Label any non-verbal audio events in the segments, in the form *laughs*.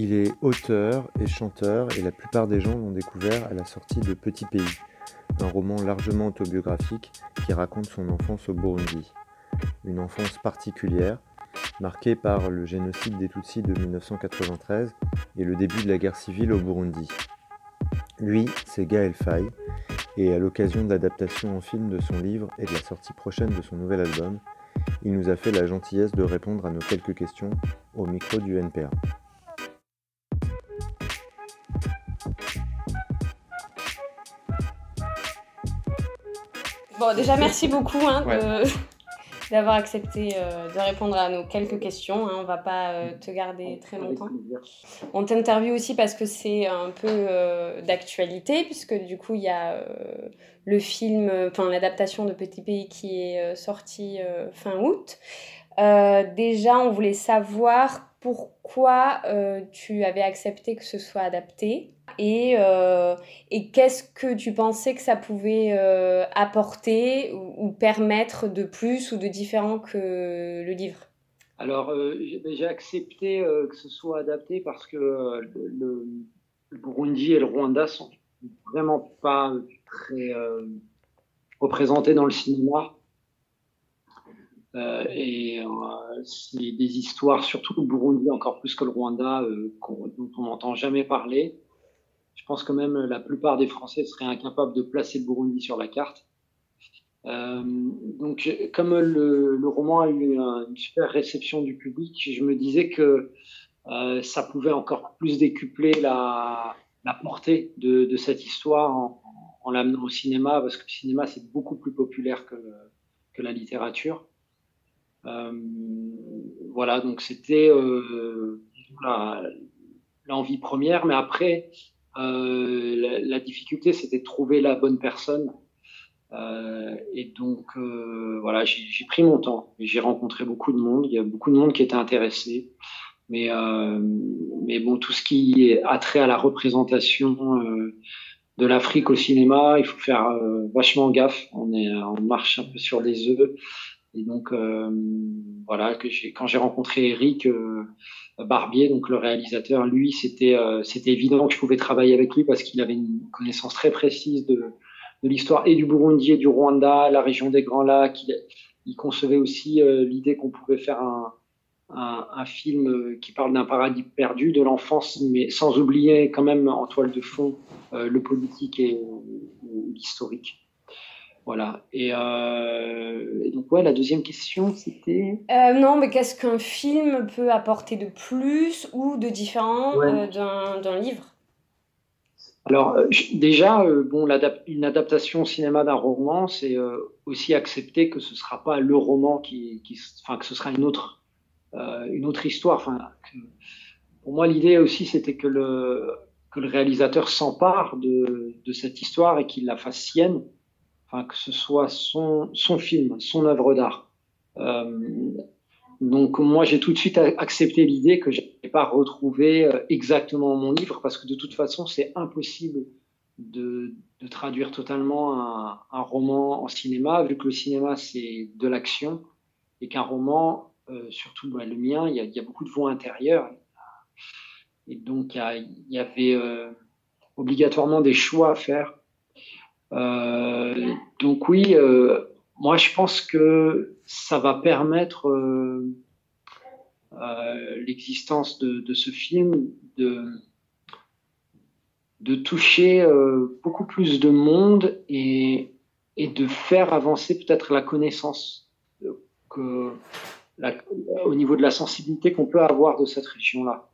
Il est auteur et chanteur et la plupart des gens l'ont découvert à la sortie de Petit Pays, un roman largement autobiographique qui raconte son enfance au Burundi. Une enfance particulière, marquée par le génocide des Tutsis de 1993 et le début de la guerre civile au Burundi. Lui, c'est Gaël Faye, et à l'occasion de l'adaptation en film de son livre et de la sortie prochaine de son nouvel album, il nous a fait la gentillesse de répondre à nos quelques questions au micro du NPA. Bon, déjà, merci beaucoup hein, *laughs* d'avoir accepté euh, de répondre à nos quelques questions. Hein. On va pas euh, te garder très longtemps. On t'interviewe aussi parce que c'est un peu euh, d'actualité, puisque du coup, il y a le film, enfin l'adaptation de Petit Pays qui est sorti fin août. déjà, on voulait savoir pourquoi tu avais accepté que ce soit adapté et, euh, et qu'est-ce que tu pensais que ça pouvait euh, apporter ou, permettre de plus ou de différent que le livre? Alors, euh, j'ai accepté que ce soit adapté parce que le, Burundi et le Rwanda sont vraiment pas très représentés dans le cinéma. et c'est des histoires, surtout le Burundi encore plus que le Rwanda, dont on n'entend jamais parler je pense que même la plupart des Français seraient incapables de placer le Burundi sur la carte. Euh, donc, comme le, roman a eu une super réception du public, je me disais que euh, ça pouvait encore plus décupler la, portée de, cette histoire en, l'amenant au cinéma, parce que le cinéma, c'est beaucoup plus populaire que, que la littérature. Euh, voilà, donc c'était l'envie première, mais après, euh, la, difficulté, c'était de trouver la bonne personne. Euh, et donc, euh, voilà, j'ai pris mon temps. J'ai rencontré beaucoup de monde. Il y a beaucoup de monde qui était intéressé. Mais, mais bon, tout ce qui a trait à la représentation de l'Afrique au cinéma, il faut faire vachement gaffe. On, on marche un peu sur les œufs. Et donc, voilà, que quand j'ai rencontré Eric, Barbier, donc le réalisateur, lui, c'était euh, c'était évident que je pouvais travailler avec lui parce qu'il avait une connaissance très précise de, l'histoire et du Burundi et du Rwanda, la région des Grands Lacs. Il, concevait aussi euh, l'idée qu'on pouvait faire un, un, film qui parle d'un paradis perdu, de l'enfance, mais sans oublier quand même en toile de fond euh, le politique et l'historique. Voilà. Euh, et, donc, ouais, la deuxième question, c'était. Euh, non, mais qu'est-ce qu'un film peut apporter de plus ou de différent euh, d'un livre? Alors, déjà, bon, une adaptation au cinéma d'un roman, c'est aussi accepter que ce ne sera pas le roman qui. Enfin, que ce sera une autre, une autre histoire. Enfin, pour moi, l'idée aussi, c'était que le, que le réalisateur s'empare de, de cette histoire et qu'il la fasse sienne enfin, que ce soit son, son film, son œuvre d'art. Euh, donc moi, j'ai tout de suite accepté l'idée que je n'ai pas retrouvé euh, exactement mon livre, parce que de toute façon, c'est impossible de, de, traduire totalement un, un, roman en cinéma, vu que le cinéma, c'est de l'action, et qu'un roman, euh, surtout bah, le mien, il y, y, a, beaucoup de voix intérieures. Et donc, il y, avait euh, obligatoirement des choix à faire donc oui, euh, moi je pense que ça va permettre euh, l'existence de, ce film de, toucher beaucoup plus de monde et, de faire avancer peut-être la connaissance au niveau de la sensibilité qu'on peut avoir de cette région-là.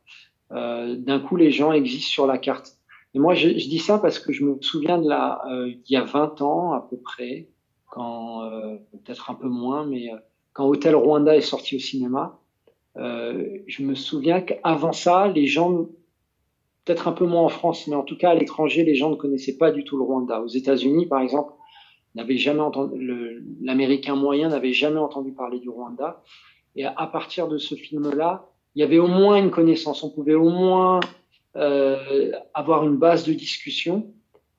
Euh, D'un coup, les gens existent sur la carte. Et moi, je, dis ça parce que je me souviens de là, euh, il y a 20 ans à peu près, quand euh, peut-être un peu moins, mais euh, quand Hôtel Rwanda est sorti au cinéma, je me souviens qu'avant ça, les gens, peut-être un peu moins en France, mais en tout cas à l'étranger, les gens ne connaissaient pas du tout le Rwanda. Aux États-Unis, par exemple, n'avait jamais entendu, l'Américain moyen n'avait jamais entendu parler du Rwanda. Et à partir de ce film-là, il y avait au moins une connaissance. On pouvait au moins avoir une base de discussion,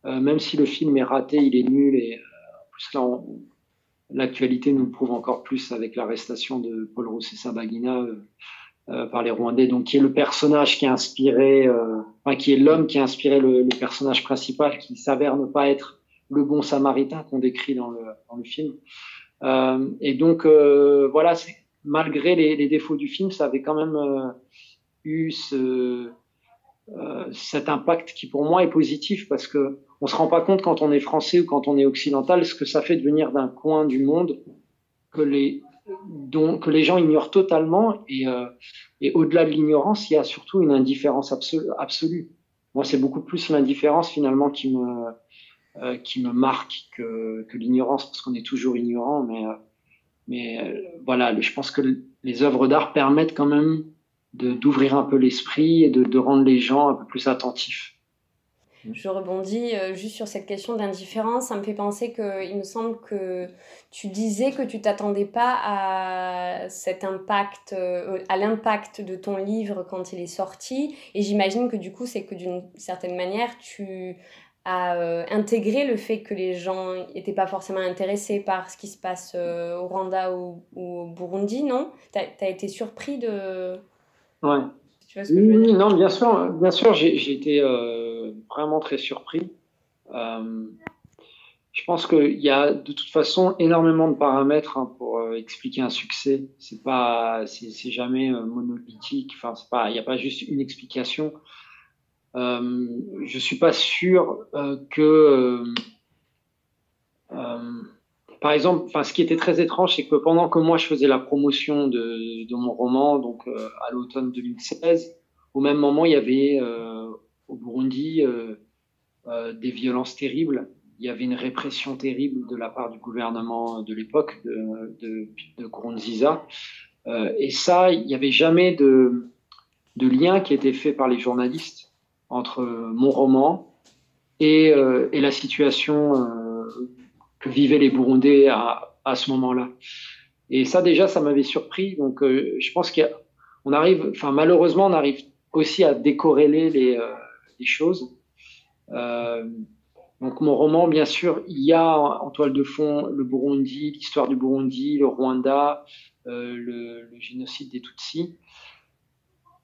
euh, même si le film est raté, il est nul et euh, en plus l'actualité nous le prouve encore plus avec l'arrestation de Paul Sabagina par les Rwandais, donc qui est le personnage qui a inspiré, enfin, qui est l'homme qui a inspiré le, personnage principal, qui s'avère ne pas être le bon samaritain qu'on décrit dans le, film. et donc voilà, malgré les, défauts du film, ça avait quand même eu ce, cet impact qui pour moi est positif parce que on se rend pas compte quand on est français ou quand on est occidental ce que ça fait de venir d'un coin du monde que les dont, que les gens ignorent totalement et, euh, et au-delà de l'ignorance il y a surtout une indifférence absolue, absolue. moi c'est beaucoup plus l'indifférence finalement qui me euh, qui me marque que, que l'ignorance parce qu'on est toujours ignorant mais euh, mais euh, voilà je pense que les œuvres d'art permettent quand même d'ouvrir un peu l'esprit et de, de rendre les gens un peu plus attentifs je rebondis euh, juste sur cette question d'indifférence. Ça me fait penser qu'il me semble que tu disais que tu t'attendais pas à cet impact, euh, à l'impact de ton livre quand il est sorti. Et j'imagine que du coup, c'est que d'une certaine manière, tu as euh, intégré le fait que les gens n'étaient pas forcément intéressés par ce qui se passe au Rwanda ou, au Burundi, non? Tu as, été surpris de... Ouais. Tu vois ce que je veux dire? Non, bien sûr, bien sûr j'ai été vraiment très surpris. Euh, je pense qu'il y a de toute façon énormément de paramètres hein, pour euh, expliquer un succès. C'est pas, c'est jamais euh, monolithique. Enfin, il n'y a pas juste une explication. Euh, je suis pas sûr que, par exemple, enfin, ce qui était très étrange, c'est que pendant que moi je faisais la promotion de, mon roman, donc à l'automne 2016, au même moment il y avait au Burundi euh, euh, des violences terribles. Il y avait une répression terrible de la part du gouvernement de l'époque, de, de, de. Euh, et ça, il n'y avait jamais de, de lien qui était fait par les journalistes entre mon roman et, euh, et la situation euh, vivaient les Burundais à, à ce moment-là. Et ça, déjà, ça m'avait surpris. Donc, euh, je pense qu'on arrive, enfin, malheureusement, on arrive aussi à décorréler les, des choses. Euh, donc mon roman, bien sûr, il y a en toile de fond le Burundi, l'histoire du Burundi, le Rwanda, euh, le, génocide des Tutsis.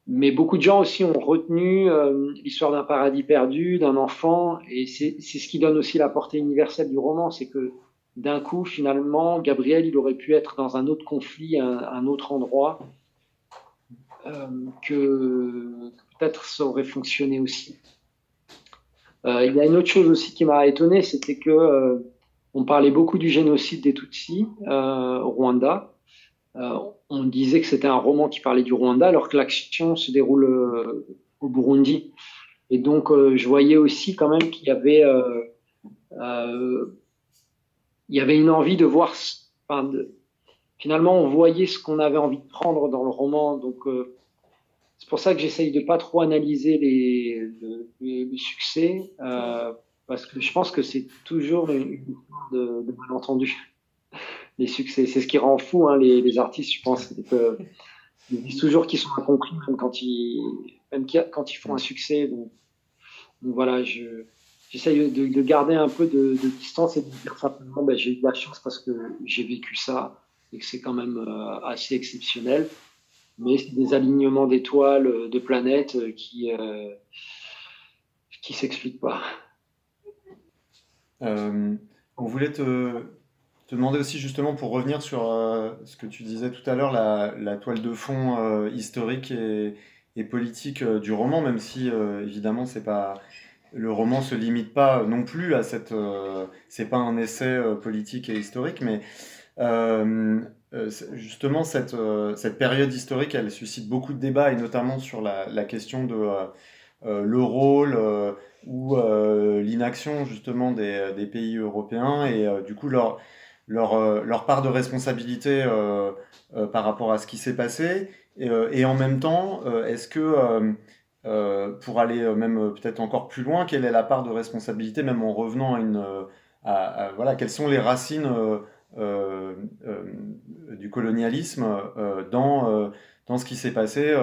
Mais beaucoup de gens aussi ont retenu euh, l'histoire d'un paradis perdu, d'un enfant, et c'est ce qui donne aussi la portée universelle du roman, c'est que d'un coup, finalement, Gabriel, il aurait pu être dans un autre conflit, un, autre endroit, euh, que, peut-être ça aurait fonctionné aussi. Euh, il y a une autre chose aussi qui m'a étonné, c'était que on parlait beaucoup du génocide des Tutsis au Rwanda. Euh, on disait que c'était un roman qui parlait du Rwanda, alors que l'action se déroule euh, au Burundi. Et donc, je voyais aussi quand même qu'il y avait, avait une envie de voir. Finalement, on voyait ce qu'on avait envie de prendre dans le roman. Donc, c'est pour ça que j'essaye de pas trop analyser les, le, le succès, euh, parce que je pense que c'est toujours une de, de malentendu. Les succès, c'est ce qui rend fou hein, les, artistes, je pense. Ils disent toujours qu'ils sont incompris, même quand ils, même quand ils font un succès. Donc, voilà, je, j'essaye de, de, garder un peu de, distance et de dire simplement, ben, j'ai eu de la chance parce que j'ai vécu ça et que c'est quand même euh, assez exceptionnel mais c'est des alignements d'étoiles, euh, de planètes euh, qui euh, s'expliquent pas. On voulait te, te, demander aussi justement pour revenir sur euh, ce que tu disais tout à l'heure, la, toile de fond euh, historique et, politique du roman, même si évidemment c'est pas le roman se limite pas non plus à cette c'est pas un essai politique et historique, mais euh, justement, cette, euh, cette période historique, elle suscite beaucoup de débats, et notamment sur la, question de euh, le rôle ou l'inaction justement des, pays européens, et du coup leur, leur, leur, part de responsabilité par rapport à ce qui s'est passé. Et, en même temps, est-ce que, pour aller même peut-être encore plus loin, quelle est la part de responsabilité, même en revenant à une... Voilà, quelles sont les racines euh, euh, du colonialisme euh, dans, dans ce qui s'est passé,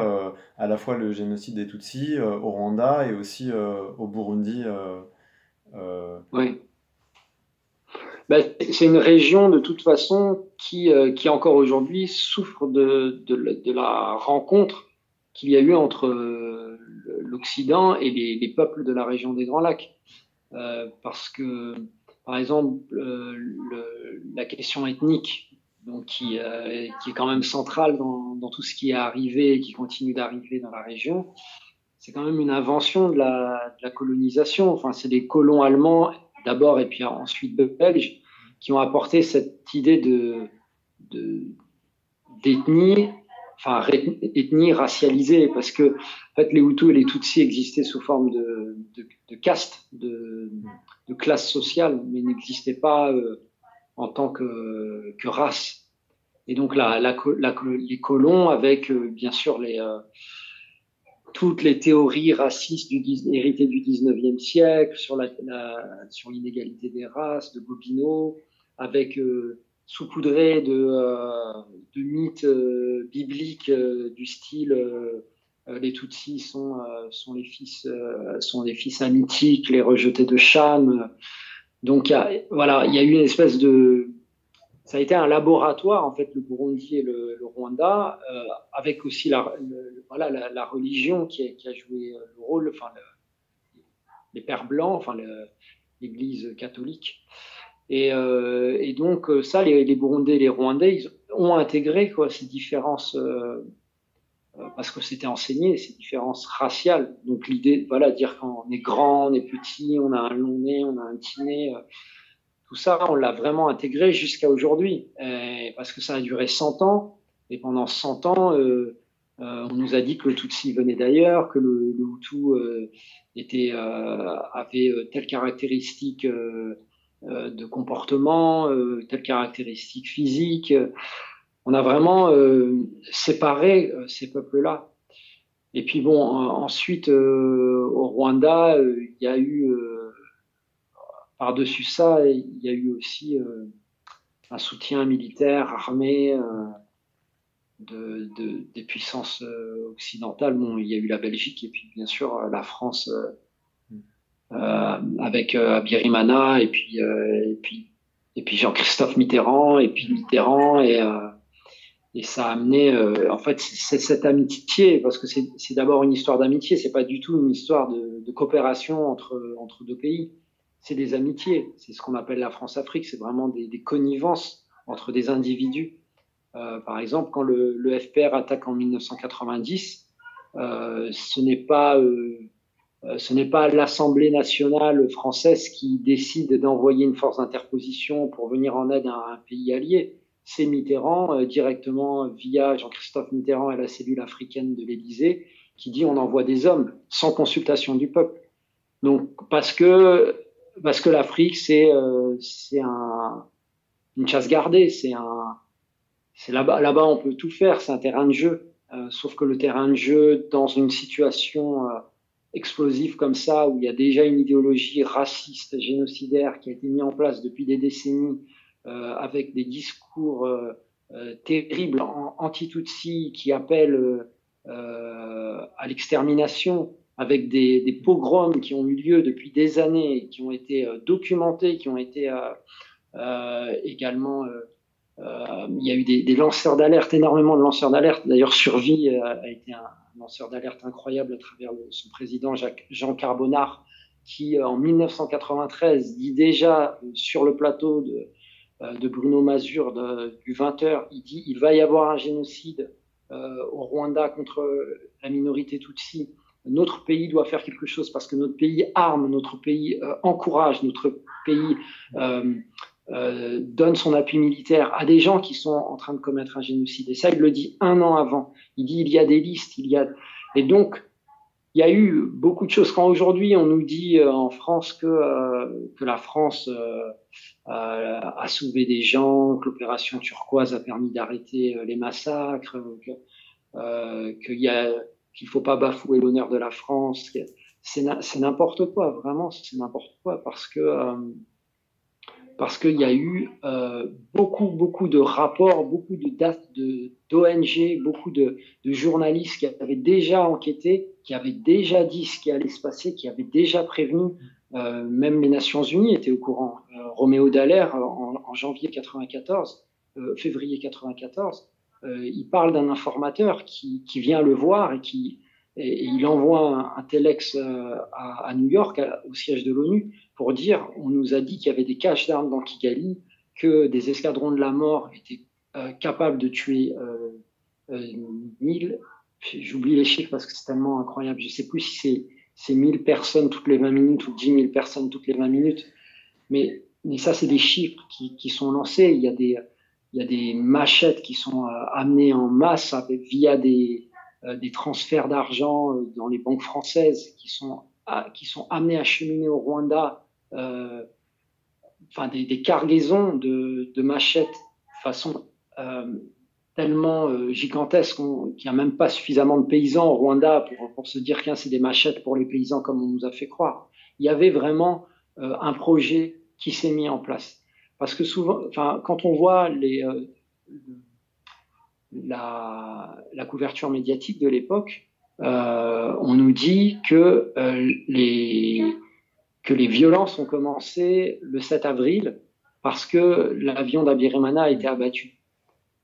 à la fois le génocide des Tutsis au Rwanda et aussi au Burundi. Oui. Ben, c'est une région de toute façon qui, qui encore aujourd'hui souffre de, de, la rencontre qu'il y a eu entre l'Occident et les, peuples de la région des Grands Lacs. parce que, par exemple, la question ethnique, donc qui, qui, est quand même centrale dans, dans, tout ce qui est arrivé et qui continue d'arriver dans la région, c'est quand même une invention de la, de la colonisation. Enfin, c'est des colons allemands d'abord et puis ensuite belges qui ont apporté cette idée de d'ethnie, enfin ethnie racialisée, parce que en fait les Hutus et les Tutsis existaient sous forme de, de, de caste, de, de, classe sociale, mais n'existaient pas euh, en tant que, que, race. Et donc la, les colons, avec euh, bien sûr les euh, toutes les théories racistes héritées du 19e siècle sur la, sur l'inégalité des races de Gobineau, avec euh, saupoudré de, euh, de mythes euh, bibliques du style les Tutsis sont, sont les fils sont des fils amitiques, les rejetés de Cham. Donc voilà, il y a eu une espèce de ça a été un laboratoire, en fait, le Burundi et le, Rwanda, avec aussi la, voilà, la, religion qui a, joué le rôle, les pères blancs, enfin, l'Église catholique. Et, euh, et, donc, euh, ça, les, les, Burundais et les Rwandais, ils ont intégré quoi, ces différences, euh, parce que c'était enseigné, ces différences raciales. Donc, l'idée, voilà, dire qu'on est grand, on est petit, on a un long nez, on a un petit nez tout ça, on l'a vraiment intégré jusqu'à aujourd'hui, parce que ça a duré 100 ans, et pendant 100 ans, euh, euh, on nous a dit que le Tutsi venait d'ailleurs, que le, le Hutu euh, était, euh, avait euh, telle caractéristique euh, de comportement, telle caractéristique physique. On a vraiment séparé ces peuples-là. Et puis bon, ensuite, au Rwanda, il y a eu par-dessus ça, il y a eu aussi euh, un soutien militaire, armé euh, de, des puissances euh, occidentales. Bon, il y a eu la Belgique et puis bien sûr la France avec Abirimana et puis, et puis, et puis Jean-Christophe Mitterrand et puis Mitterrand et et ça a amené, en fait, c'est cette amitié, parce que c'est d'abord une histoire d'amitié, c'est pas du tout une histoire de, de coopération entre, entre deux pays c'est des amitiés. C'est ce qu'on appelle la France-Afrique. C'est vraiment des, des, connivences entre des individus. Euh, par exemple, quand le, le, FPR attaque en 1990, euh, ce n'est pas euh, euh, ce n'est pas l'Assemblée nationale française qui décide d'envoyer une force d'interposition pour venir en aide à un pays allié. C'est Mitterrand, euh, directement via Jean-Christophe Mitterrand et la cellule africaine de l'Élysée, qui dit on envoie des hommes sans consultation du peuple. Donc, parce que parce que l'Afrique, c'est euh, c'est un, une chasse gardée, c'est un, c'est là-bas, là-bas on peut tout faire, c'est un terrain de jeu. Euh, sauf que le terrain de jeu, dans une situation explosive comme ça, où il y a déjà une idéologie raciste, génocidaire qui a été mise en place depuis des décennies, euh, avec des discours euh, euh, terribles anti-Tutsi qui appellent à l'extermination, avec des, des, pogroms qui ont eu lieu depuis des années, qui ont été documentés, qui ont été également... il y a eu des, lanceurs d'alerte, énormément de lanceurs d'alerte. D'ailleurs, Survie a été un lanceur d'alerte incroyable à travers son président Jacques, Jean Carbonard, qui en 1993 dit déjà sur le plateau de, Bruno Mazur du 20h, il dit il va y avoir un génocide euh, au Rwanda contre la minorité Tutsi notre pays doit faire quelque chose parce que notre pays arme, notre pays euh, encourage, notre pays euh, euh, donne son appui militaire à des gens qui sont en train de commettre un génocide. Et ça, il le dit un an avant. Il dit il y a des listes, il y a et donc il y a eu beaucoup de choses. Quand aujourd'hui on nous dit euh, en France que euh, que la France a sauvé des gens, que l'opération turquoise a permis d'arrêter les massacres, qu'il y a qu'il faut pas bafouer l'honneur de la France. C'est n'importe quoi, vraiment, c'est n'importe quoi, parce que parce qu'il y a eu euh, beaucoup, beaucoup de rapports, beaucoup de dates d'ONG, beaucoup de, journalistes qui avaient déjà enquêté, qui avaient déjà dit ce qui allait se passer, qui avaient déjà prévenu. Euh, même les Nations Unies étaient au courant. Euh, Roméo Dallaire, en, janvier 94, euh, février 94, il parle d'un informateur qui, vient le voir et qui et, il envoie un, telex à, à, New York, au siège de l'ONU, pour dire on nous a dit qu'il y avait des caches d'armes dans Kigali, que des escadrons de la mort étaient capables de tuer euh, 1000, j'oublie les chiffres parce que c'est tellement incroyable, je ne sais plus si c'est c'est 1000 personnes toutes les 20 minutes ou 10 000 personnes toutes les 20 minutes. Mais, ça, c'est des chiffres qui, sont lancés. Il y a des, machettes qui sont euh, amenées en masse via des, euh, des transferts d'argent euh, dans les banques françaises qui sont, qui sont amenés à cheminer au Rwanda. Euh, enfin, des, des, cargaisons de, de machettes façon tellement euh, gigantesque qu'il n'y a même pas suffisamment de paysans au Rwanda pour, pour se dire que c'est des machettes pour les paysans comme on nous a fait croire. Il y avait vraiment euh, un projet qui s'est mis en place. Parce que souvent, enfin, quand on voit les, euh, la, couverture médiatique de l'époque, on nous dit que les que les violences ont commencé le 7 avril parce que l'avion d'Abirimana a été abattu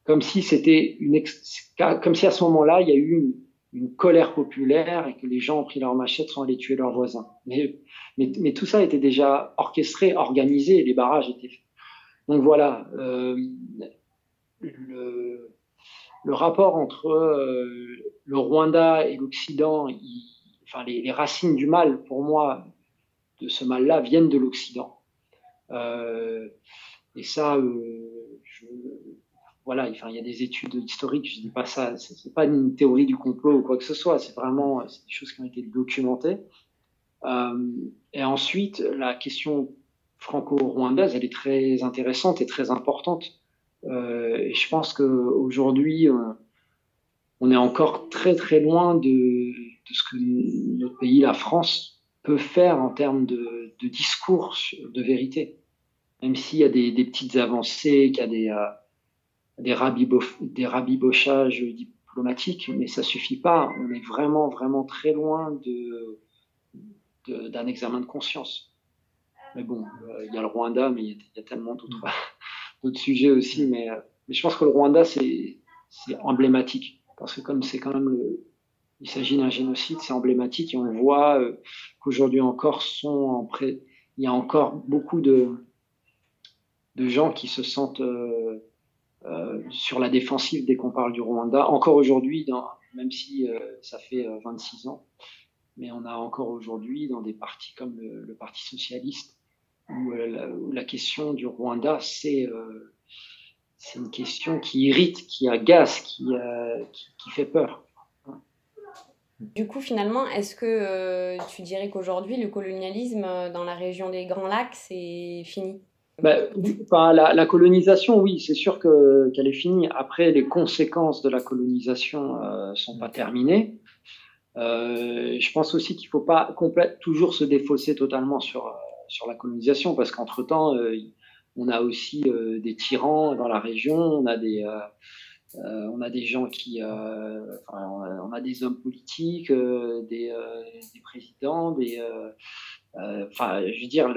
comme si c'était une comme si à ce moment-là il y a eu une, colère populaire et que les gens ont pris leurs machettes sont allés tuer leurs voisins. Mais, mais, tout ça était déjà orchestré, organisé, les barrages étaient faits. Donc voilà, euh, le, rapport entre euh, le Rwanda et l'Occident, enfin les, racines du mal pour moi de ce mal-là viennent de l'Occident. Euh, et ça, euh, voilà, enfin, il y a des études historiques, je dis pas ça, c'est pas une théorie du complot ou quoi que ce soit, c'est vraiment des choses qui ont été documentées. Et ensuite, la question franco-rwandaise, elle est très intéressante et très importante. Euh, et je pense qu'aujourd'hui, euh, on est encore très très loin de, ce que notre pays, la France, peut faire en termes de, discours de vérité. Même s'il y a des, petites avancées, qu'il y a des euh, des, rabibochages diplomatiques, mais ça suffit pas. On est vraiment, vraiment très loin d'un examen de conscience. Mais bon, il y a le Rwanda, mais il y, a tellement d'autres, mm. D'autres sujets aussi. Mais, euh, mais, je pense que le Rwanda, c'est, emblématique. Parce que comme c'est quand même le, il s'agit d'un génocide, c'est emblématique et on voit euh, qu'aujourd'hui encore sont en pré... il y a encore beaucoup de, de gens qui se sentent euh, sur la défensive dès qu'on parle du Rwanda. Encore aujourd'hui, même si ça fait 26 euh, ans, mais on a encore aujourd'hui dans des partis comme le, Parti socialiste, où, la, question du Rwanda, c'est c'est une question qui irrite, qui agace, qui, qui, fait peur. Du coup, finalement, est-ce que tu dirais qu'aujourd'hui, le colonialisme dans la région des Grands Lacs, c'est fini? Ben, la, la, colonisation, oui, c'est sûr que qu'elle est finie. Après, les conséquences de la colonisation euh, sont pas terminées. Euh, je pense aussi qu'il faut pas toujours se défausser totalement sur sur la colonisation, parce qu'entre temps, euh, on a aussi euh, des tyrans dans la région, on a des on a des gens qui, on, a, des hommes politiques, des, des présidents, des, enfin, je veux dire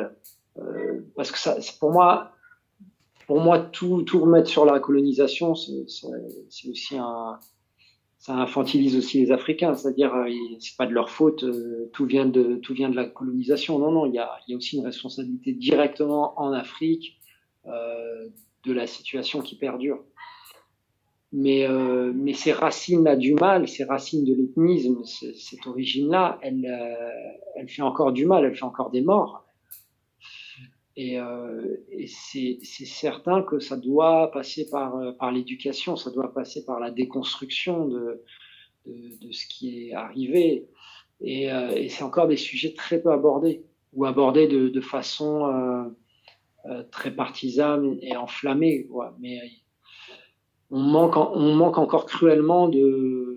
euh, parce que ça, pour moi, pour moi, tout, tout remettre sur la colonisation, c'est aussi un, ça infantilise aussi les Africains, c'est-à-dire euh, c'est pas de leur faute, euh, tout vient de tout vient de la colonisation. Non, non, il y a, il y a aussi une responsabilité directement en Afrique euh, de la situation qui perdure. Mais euh, mais ces racines-là du mal, ces racines de l'ethnisme, cette origine-là, elle elle fait encore du mal, elle fait encore des morts. Et, euh, c'est certain que ça doit passer par, euh, par l'éducation, ça doit passer par la déconstruction de, ce qui est arrivé. Et, euh, et c'est encore des sujets très peu abordés, ou abordés de, façon très partisane et enflammée. Mais on manque, on manque encore cruellement de,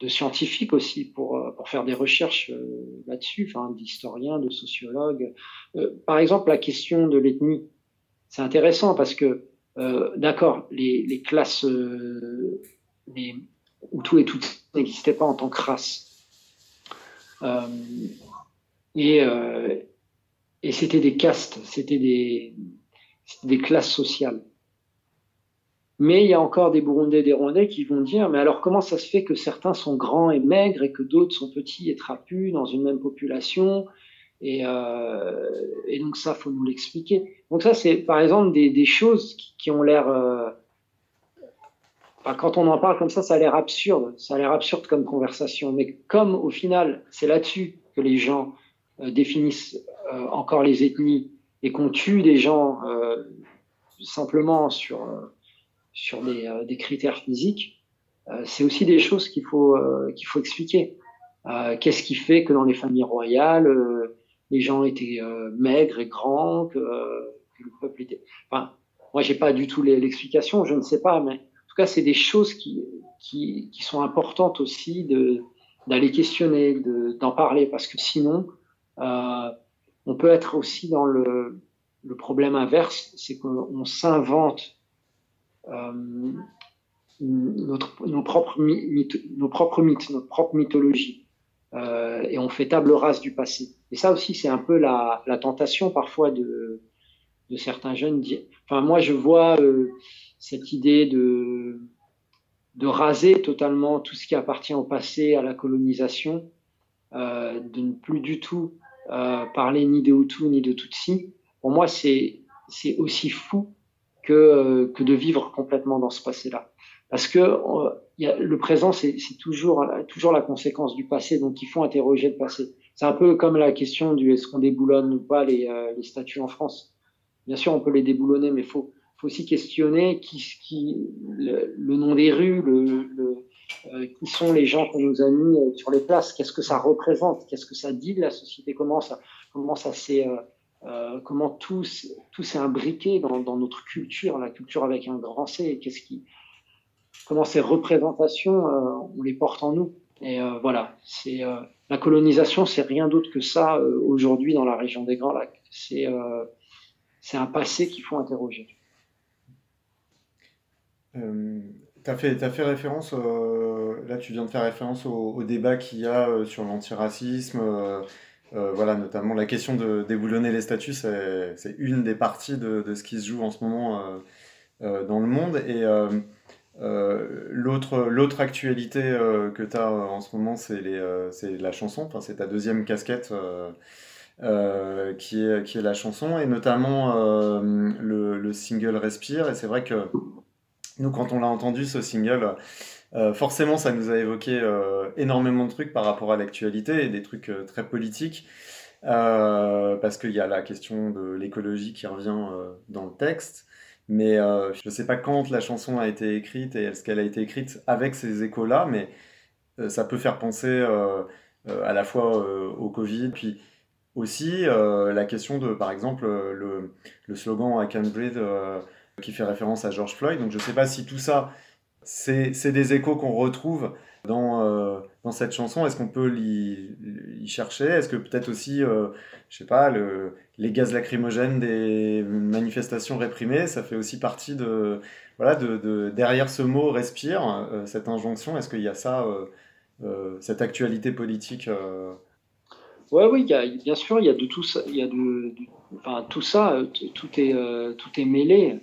de scientifiques aussi pour, euh, pour faire des recherches euh, là-dessus, enfin, d'historiens, de sociologues. Euh, par exemple, la question de l'ethnie, c'est intéressant parce que, d'accord, les, les classes les, où tout et tout n'existaient pas en tant que race. et et c'était des castes, c'était des, des classes sociales. Mais il y a encore des Burundais et des Rwandais qui vont dire, mais alors comment ça se fait que certains sont grands et maigres et que d'autres sont petits et trapus dans une même population? Et, euh, et, donc ça, faut nous l'expliquer. Donc ça, c'est par exemple des, des choses qui, ont l'air... Euh, quand on en parle comme ça, ça a l'air absurde. Ça a l'air absurde comme conversation. Mais comme au final, c'est là-dessus que les gens euh, définissent euh, encore les ethnies et qu'on tue des gens euh, simplement sur, sur des, des, critères physiques, c'est aussi des choses qu'il faut, qu'il faut expliquer. Qu'est-ce qui fait que dans les familles royales, les gens étaient maigres et grands, que, le peuple était... Enfin, moi, j'ai pas du tout l'explication, je ne sais pas, mais en tout cas, c'est des choses qui, qui, sont importantes aussi d'aller questionner, d'en parler, parce que sinon, euh, on peut être aussi dans le, le problème inverse, c'est qu'on s'invente euh, notre, nos, propres mythes, nos propres mythes, notre propre mythologie, euh, et on fait table rase du passé. Et ça aussi, c'est un peu la, la, tentation parfois de, de certains jeunes. Enfin, moi, je vois euh, cette idée de, de raser totalement tout ce qui appartient au passé, à la colonisation, euh, de ne plus du tout euh, parler ni de Hutu ni de Tutsi, pour moi, c'est aussi fou que, euh, que de vivre complètement dans ce passé-là. Parce que euh, le présent, c'est toujours, toujours la conséquence du passé, donc il faut interroger le passé. C'est un peu comme la question du est-ce qu'on déboulonne ou pas les, les statues en France. Bien sûr, on peut les déboulonner, mais il faut, aussi questionner qui, le, nom des rues, euh, qui sont les gens qu'on nous a mis euh, sur les places, qu'est-ce que ça représente, qu'est-ce que ça dit de la société, comment ça, comment s'est, euh, euh comment tout, tout s'est imbriqué dans, notre culture, la culture avec un grand C, qu'est-ce qui, comment ces représentations, euh, on les porte en nous. Et euh, voilà, c'est la colonisation, c'est rien d'autre que ça aujourd'hui dans la région des Grands Lacs. C'est c'est un passé qu'il faut interroger. Tu as fait, as fait référence, là tu viens de faire référence au, débat qu'il y a sur l'antiracisme, euh, euh, voilà, notamment la question de déboulonner les statuts, c'est une des parties de, de, ce qui se joue en ce moment dans le monde. Et l'autre actualité que tu as en ce moment, c'est la chanson, enfin, c'est ta deuxième casquette. Euh, qui, est, qui est la chanson, et notamment euh, le, le, single Respire. Et c'est vrai que nous, quand on l'a entendu, ce single, euh, forcément, ça nous a évoqué euh, énormément de trucs par rapport à l'actualité et des trucs euh, très politiques. parce qu'il y a la question de l'écologie qui revient dans le texte. Mais je ne sais pas quand la chanson a été écrite et est-ce qu'elle a été écrite avec ces échos-là, mais ça peut faire penser à la fois au Covid, puis aussi la question de, par exemple, le, le slogan I can breathe qui fait référence à George Floyd. Donc je ne sais pas si tout ça, c'est des échos qu'on retrouve dans, euh, dans cette chanson. Est-ce qu'on peut y, chercher? Est-ce que peut-être aussi, euh, je sais pas, le, les gaz lacrymogènes des manifestations réprimées, ça fait aussi partie de, voilà, de, de derrière ce mot respire, euh, cette injonction. Est-ce qu'il y a ça, euh, cette actualité politique? Ouais, oui, bien sûr, il y a de tout ça, tout ça, tout est, tout est mêlé.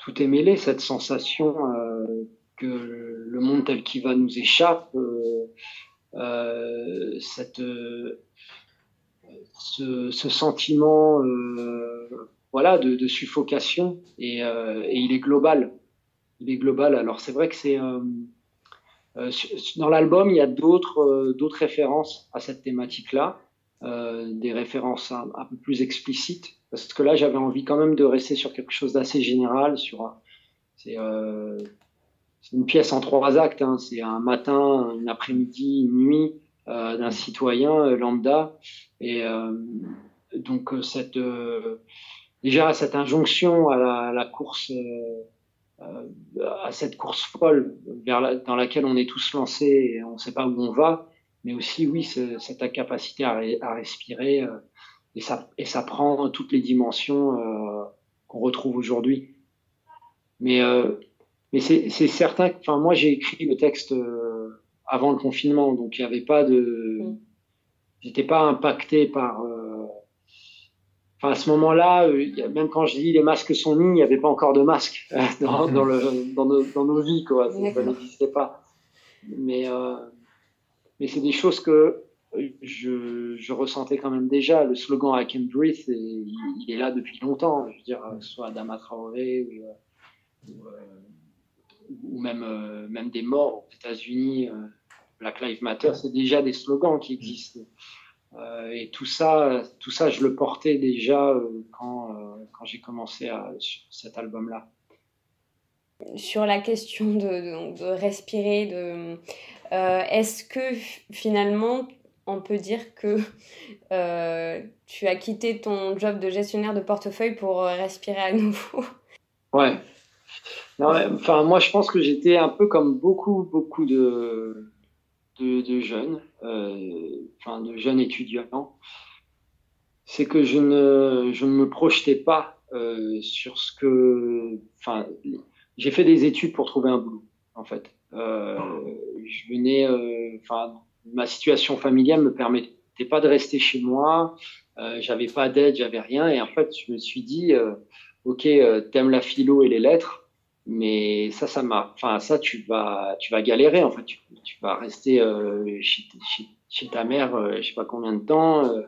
Euh, tout est mêlé, cette sensation euh, que le monde tel qu'il va nous échappe, euh, cette, ce, sentiment voilà, de, suffocation, et, il est global. Il est global. Alors c'est vrai que c'est dans l'album, il y a d'autres références à cette thématique-là, euh, des références un, peu plus explicites parce que là j'avais envie quand même de rester sur quelque chose d'assez général sur c'est euh, une pièce en trois actes hein. c'est un matin une après-midi une nuit euh, d'un citoyen euh, lambda et euh, donc euh, cette déjà cette injonction à la, à la course à cette course folle vers la, dans laquelle on est tous lancés et on ne sait pas où on va mais aussi oui cette capacité à, à respirer et ça, et ça prend toutes les dimensions euh, qu'on retrouve aujourd'hui. Mais, euh, mais c'est certain que, enfin, moi, j'ai écrit le texte euh, avant le confinement, donc il n'y avait pas de. Mm. J'étais pas impacté par, euh, Enfin, à ce moment-là, euh, même quand je dis les masques sont nus, il n'y avait pas encore de masques *laughs* dans, dans, le, dans, nos, dans, nos, vies, quoi. Ça n'existait pas. Mais, euh, mais c'est des choses que je, ressentais quand même déjà. Le slogan I can breathe, il, est là depuis longtemps. Je veux dire, soit Adama Traoré ou, ou, ou même, même des morts aux États-Unis. Black Lives Matter, c'est déjà des slogans qui existent. Euh, et tout ça, tout ça, je le portais déjà euh, quand, euh, quand j'ai commencé à, cet album-là. Sur la question de, de, respirer, de, est-ce que finalement on peut dire que tu as quitté ton job de gestionnaire de portefeuille pour respirer à nouveau *laughs* Ouais. moi, je pense que j'étais un peu comme beaucoup, beaucoup de, de, jeunes, euh, de jeunes étudiants, c'est que je ne, je ne me projetais pas euh, sur ce que, j'ai fait des études pour trouver un boulot, en fait. Euh, je venais, enfin, ma situation familiale me permettait pas de rester chez moi. j'avais pas d'aide, j'avais rien, et en fait, je me suis dit, ok, t'aimes la philo et les lettres, mais ça, ça m'a, enfin, ça, tu vas, tu vas galérer, en fait. Tu, vas rester euh, chez, ta mère, euh, je sais pas combien de temps, euh,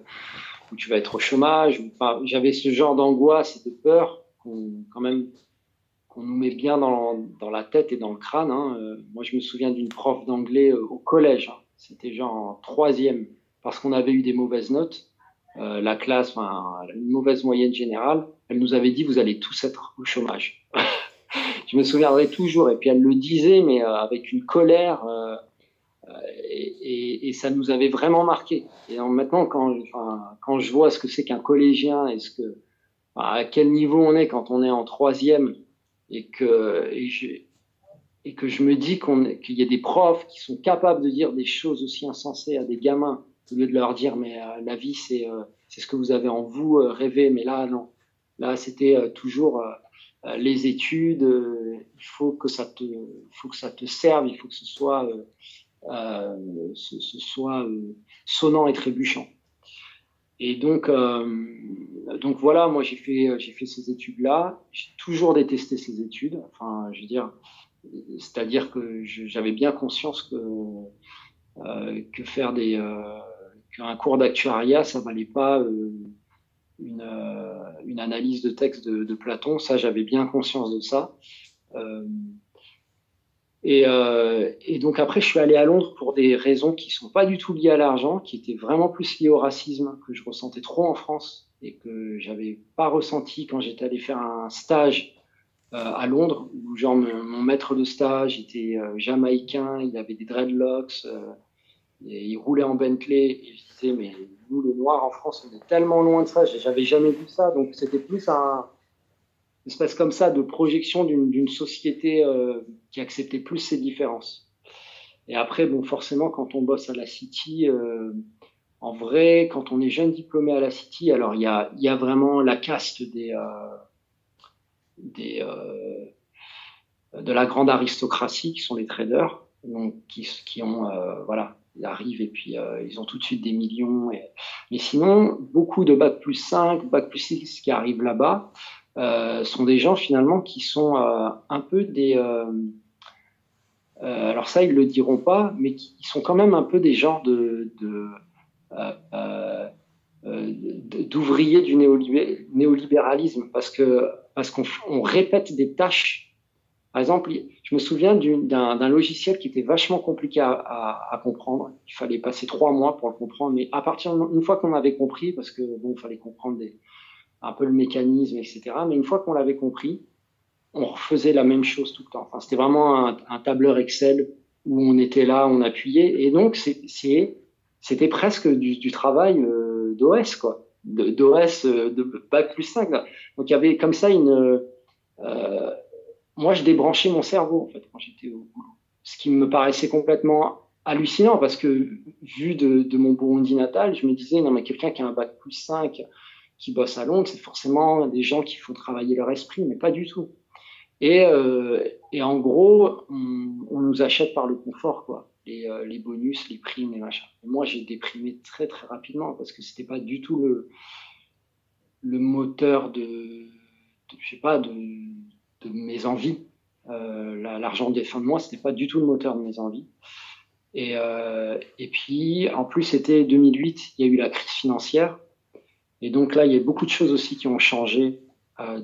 où tu vas être au chômage. J'avais ce genre d'angoisse et de peur qu'on, quand même, qu'on nous met bien dans, dans, la tête et dans le crâne. Hein. moi, je me souviens d'une prof d'anglais au collège. Hein. C'était genre en troisième, parce qu'on avait eu des mauvaises notes. la classe, une mauvaise moyenne générale, elle nous avait dit vous allez tous être au chômage. *laughs* je me souviendrai toujours. Et puis elle le disait, mais euh, avec une colère. Euh, euh, et, ça nous avait vraiment marqué. Et maintenant, quand, je vois ce que c'est qu'un collégien ce que, à quel niveau on est quand on est en troisième et que, et que je me dis qu'il y a des profs qui sont capables de dire des choses aussi insensées à des gamins au lieu de leur dire mais la vie c'est c'est ce que vous avez en vous rêver mais là non là c'était toujours euh, les études, euh, il faut que ça te, faut que ça te serve, il faut que ce soit, euh, ce, soit sonnant et trébuchant. Et donc, donc voilà, moi j'ai fait, j'ai fait ces études-là. J'ai toujours détesté ces études. Enfin, je veux dire, c'est-à-dire que j'avais bien conscience que que faire des qu'un cours d'actuariat, ça valait pas une, euh, une analyse de texte de, Platon. Ça, j'avais bien conscience de ça. Euh, et, euh, et, donc après, je suis allé à Londres pour des raisons qui sont pas du tout liées à l'argent, qui étaient vraiment plus liées au racisme que je ressentais trop en France et que j'avais pas ressenti quand j'étais allé faire un stage euh, à Londres où genre mon, maître de stage était euh, jamaïcain, il avait des dreadlocks, et il roulait en Bentley et je disais mais nous le noir en France on est tellement loin de ça j'avais jamais vu ça. Donc c'était plus un espèce comme ça de projection d'une société euh, qui acceptait plus ces différences. Et après bon forcément quand on bosse à la City euh, en vrai quand on est jeune diplômé à la City alors il y a, vraiment la caste des euh, euh, de la grande aristocratie qui sont les traders donc qui, qui ont euh, voilà ils arrivent et puis euh, ils ont tout de suite des millions. Et... Mais sinon, beaucoup de bac plus 5, bac plus 6 qui arrivent là-bas sont des gens finalement qui sont un peu des... Alors ça, ils le diront pas, mais qui sont quand même un peu des genres de d'ouvriers du néolibéralisme parce que parce qu'on on répète des tâches par exemple, je me souviens d'un logiciel qui était vachement compliqué à, comprendre. Il fallait passer trois mois pour le comprendre, mais à partir une fois qu'on avait compris, parce que bon, il fallait comprendre un peu le mécanisme, etc. Mais une fois qu'on l'avait compris, on refaisait la même chose tout le temps. Enfin, c'était vraiment un, tableur Excel où on était là, on appuyait, et donc c'était presque du, du travail euh, d'OS, quoi, d'OS de, de bac plus 5. Là. Donc il y avait comme ça une euh, moi, je débranchais mon cerveau, en fait, quand j'étais au boulot. Ce qui me paraissait complètement hallucinant parce que, vu de, de mon Burundi natal, je me disais, non, mais quelqu'un qui a un bac plus 5, qui bosse à Londres, c'est forcément des gens qui font travailler leur esprit, mais pas du tout. Et, euh, et en gros, on, on, nous achète par le confort, quoi. Les, euh, les bonus, les primes. Et moi, j'ai déprimé très, très rapidement parce que c'était pas du tout le, le moteur de, je sais pas, de, mes envies. Euh, L'argent des fins de mois, c'était pas du tout le moteur de mes envies. Et, euh, et puis, en plus, c'était 2008, il y a eu la crise financière. Et donc là, il y a beaucoup de choses aussi qui ont changé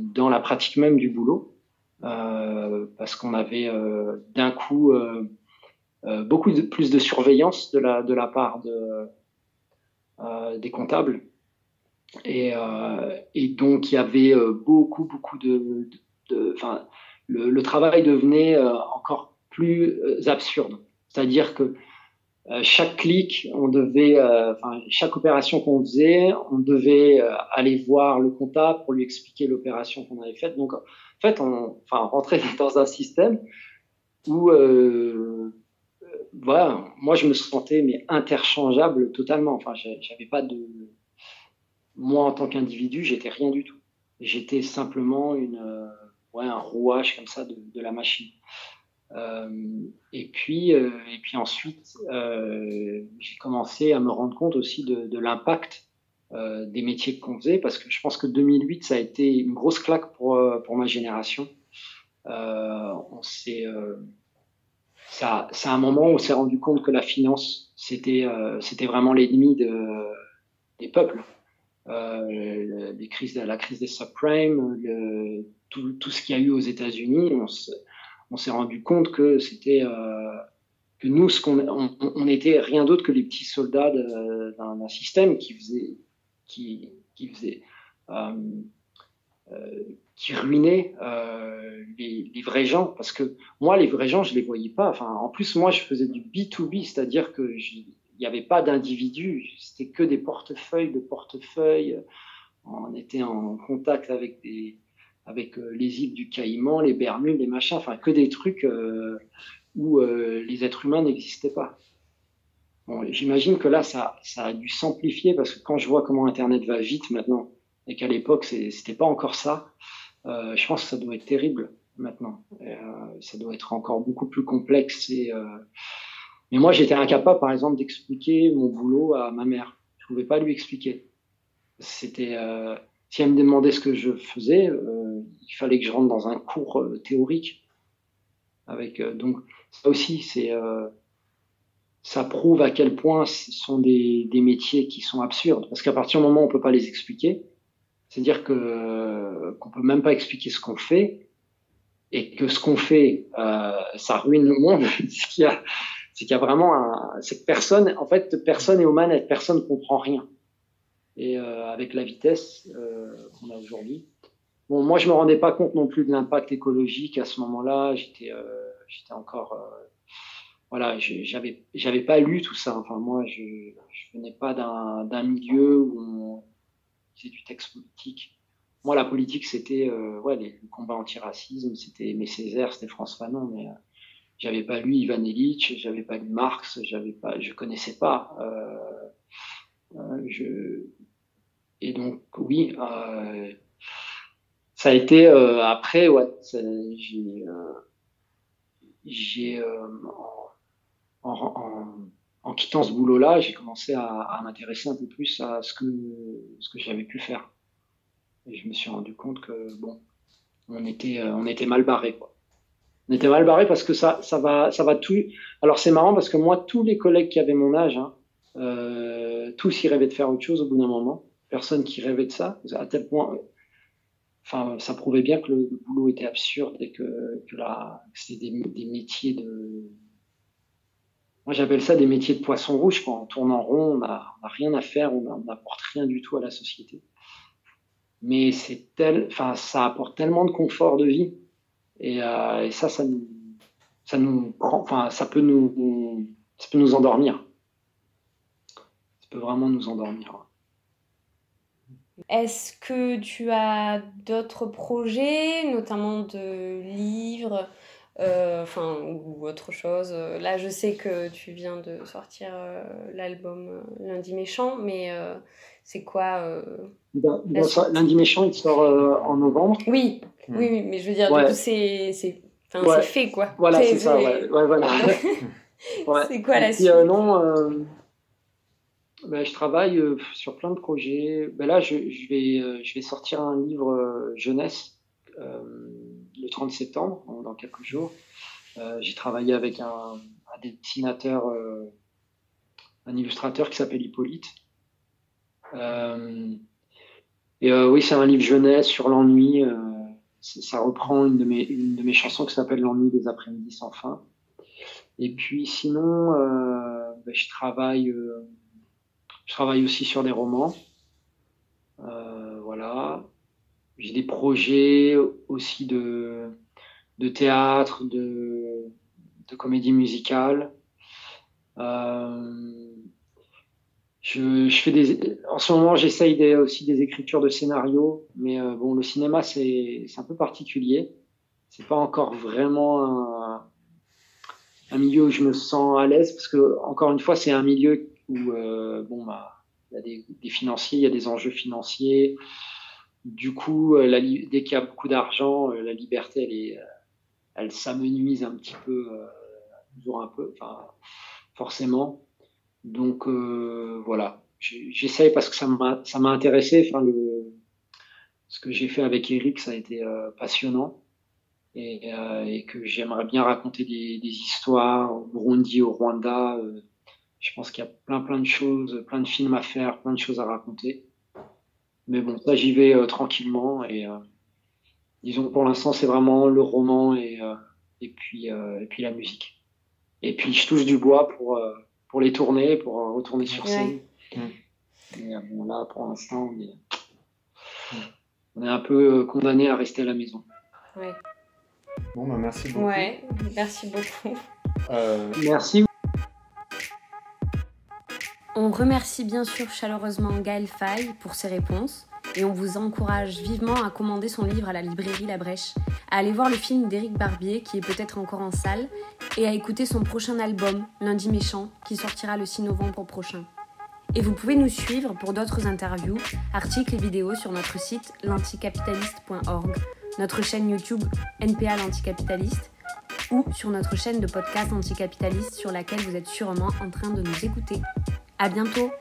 dans la pratique même du boulot, parce qu'on avait d'un coup beaucoup de, plus de surveillance de la, de la part de, des comptables. Et, et, donc, il y avait beaucoup, beaucoup de... de, le, travail devenait encore plus absurde. C'est-à-dire que euh, chaque clic, on devait, euh, enfin, chaque opération qu'on faisait, on devait euh, aller voir le comptable pour lui expliquer l'opération qu'on avait faite. Donc, en fait, on, enfin, rentrait *laughs* dans un système où, voilà, moi, je me sentais mais interchangeable totalement. Enfin, j'avais pas de, moi en tant qu'individu, j'étais rien du tout. J'étais simplement une, ouais, un rouage comme ça de, la machine. Euh, et puis, euh, et puis ensuite, euh, j'ai commencé à me rendre compte aussi de, de l'impact des métiers qu'on faisait, parce que je pense que 2008, ça a été une grosse claque pour, pour ma génération. on s'est, ça, c'est un moment où on s'est rendu compte que la finance, c'était, c'était vraiment l'ennemi de, des peuples. Euh, les crises, la crise des subprimes, le, tout, tout, ce qu'il y a eu aux États-Unis, on, on s'est rendu compte que c'était euh, que nous, ce qu'on on, on, était rien d'autre que les petits soldats d'un système qui faisait qui, qui faisait euh, euh, qui ruinait euh, les, vrais gens. Parce que moi les vrais gens je les voyais pas. Enfin en plus moi je faisais du B2B c'est-à-dire que il n'y avait pas d'individus c'était que des portefeuilles de portefeuilles. On était en contact avec avec euh, les îles du Caïman, les Bermudes, les machins, enfin que des trucs euh, où euh, les êtres humains n'existaient pas. Bon, J'imagine que là, ça, ça a dû s'amplifier parce que quand je vois comment Internet va vite maintenant et qu'à l'époque, c'était pas encore ça, euh, je pense que ça doit être terrible maintenant. Euh, ça doit être encore beaucoup plus complexe. Et, euh... Mais moi, j'étais incapable, par exemple, d'expliquer mon boulot à ma mère. Je pouvais pas lui expliquer. Si elle me demandait ce que je faisais, il fallait que je rentre dans un cours théorique. Donc, ça aussi, ça prouve à quel point ce sont des, métiers qui sont absurdes. Parce qu'à partir du moment où on peut pas les expliquer, c'est-à-dire que qu'on peut même pas expliquer ce qu'on fait et que ce qu'on fait, euh, ça ruine le monde. *laughs* ce qu'il y a, c'est qu'il y a vraiment un, cette personne, en fait, personne est aux manettes, personne comprend rien et euh, avec la vitesse euh, qu'on a aujourd'hui. Bon, moi, je me rendais pas compte non plus de l'impact écologique à ce moment-là. J'étais, euh, j'étais encore, voilà, j'avais, j'avais pas lu tout ça. Enfin, moi, je, je venais pas d'un, d'un milieu où on faisait du texte politique. Moi, la politique, c'était, euh, le combat anti-racisme, c'était mes Césaire, c'était France Fanon, mais euh, j'avais pas lu Ivan Illich, j'avais pas lu Marx, j'avais pas, je connaissais pas. Euh, et donc, oui, ça a été après, j'ai, quittant ce boulot-là, j'ai commencé à, m'intéresser un peu plus à ce que, ce que j'avais pu faire. Et je me suis rendu compte que, bon, on était, on était mal barré, quoi. On était mal barré parce que ça, ça va, ça va tout. Alors c'est marrant parce que moi, tous les collègues qui avaient mon âge, hein, euh, tous ils rêvaient de faire autre chose au bout d'un moment personne qui rêvait de ça, à tel point, enfin, ça prouvait bien que le, boulot était absurde et que, que là, c'était des, métiers de, moi j'appelle ça des métiers de poisson rouge, quand on tourne en rond, on n'a rien à faire, on n'apporte rien du tout à la société. Mais c'est tel, enfin, ça apporte tellement de confort de vie, et, euh, ça, ça nous, ça nous enfin, ça peut nous, ça peut nous endormir. Ça peut vraiment nous endormir. Est-ce que tu as d'autres projets, notamment de livres, euh, enfin ou autre chose Là, je sais que tu viens de sortir euh, l'album euh, Lundi méchant, mais euh, c'est quoi euh, ben, ben, Lundi méchant, il sort en novembre. Oui, mmh. oui, oui, mais je veux dire, ouais. c'est c'est ouais. fait quoi. Voilà, c'est ça. Ouais. voilà. *laughs* c'est quoi la puis, suite? Non ben, Je travaille sur plein de projets. Ben là, je, je vais, je vais sortir un livre jeunesse le 30 septembre, dans quelques jours. J'ai travaillé avec un, dessinateur, un illustrateur qui s'appelle Hippolyte. et oui, c'est un livre jeunesse sur l'ennui ça reprend une de mes, chansons qui s'appelle L'ennui des après-midi sans fin. Et puis sinon, euh, ben, je travaille, euh, je travaille aussi sur des romans. Euh, voilà. J'ai des projets aussi de, théâtre, de, comédie musicale. Euh, je, fais en ce moment, j'essaye aussi des écritures de scénarios, mais euh, bon, le cinéma, c'est un peu particulier. C'est pas encore vraiment un, milieu où je me sens à l'aise, parce que, encore une fois, c'est un milieu où, euh, bon, bah, il y a des, financiers, il y a des enjeux financiers. Du coup, euh, la, dès qu'il y a beaucoup d'argent, euh, la liberté, elle est, elle s'amenuise un petit peu, toujours un peu, forcément. Donc euh, voilà, j'essaye parce que ça m'a intéressé. Enfin ce que j'ai fait avec Eric, ça a été euh, passionnant et, euh, que j'aimerais bien raconter des, histoires au Burundi, au Rwanda. Euh, je pense qu'il y a plein plein de choses, plein de films à faire, plein de choses à raconter. Mais bon, ça j'y vais euh, tranquillement et disons pour l'instant c'est vraiment le roman et et puis et puis la musique. Et puis je touche du bois pour pour les tourner, pour retourner sur scène. Et euh, bon, là, pour l'instant, on est, on est un peu condamné à rester à la maison. Ouais. Bon, bah, merci beaucoup. Ouais, merci beaucoup. Euh... Merci. On remercie bien sûr chaleureusement Gaël Faye pour ses réponses et on vous encourage vivement à commander son livre à la librairie La Brèche, à aller voir le film d'Éric Barbier qui est peut-être encore en salle et à écouter son prochain album, Lundi Méchant, qui sortira le 6 novembre prochain. Et vous pouvez nous suivre pour d'autres interviews, articles et vidéos sur notre site l'anticapitaliste.org, notre chaîne YouTube NPA l'anticapitaliste ou sur notre chaîne de podcast anticapitaliste sur laquelle vous êtes sûrement en train de nous écouter. À bientôt!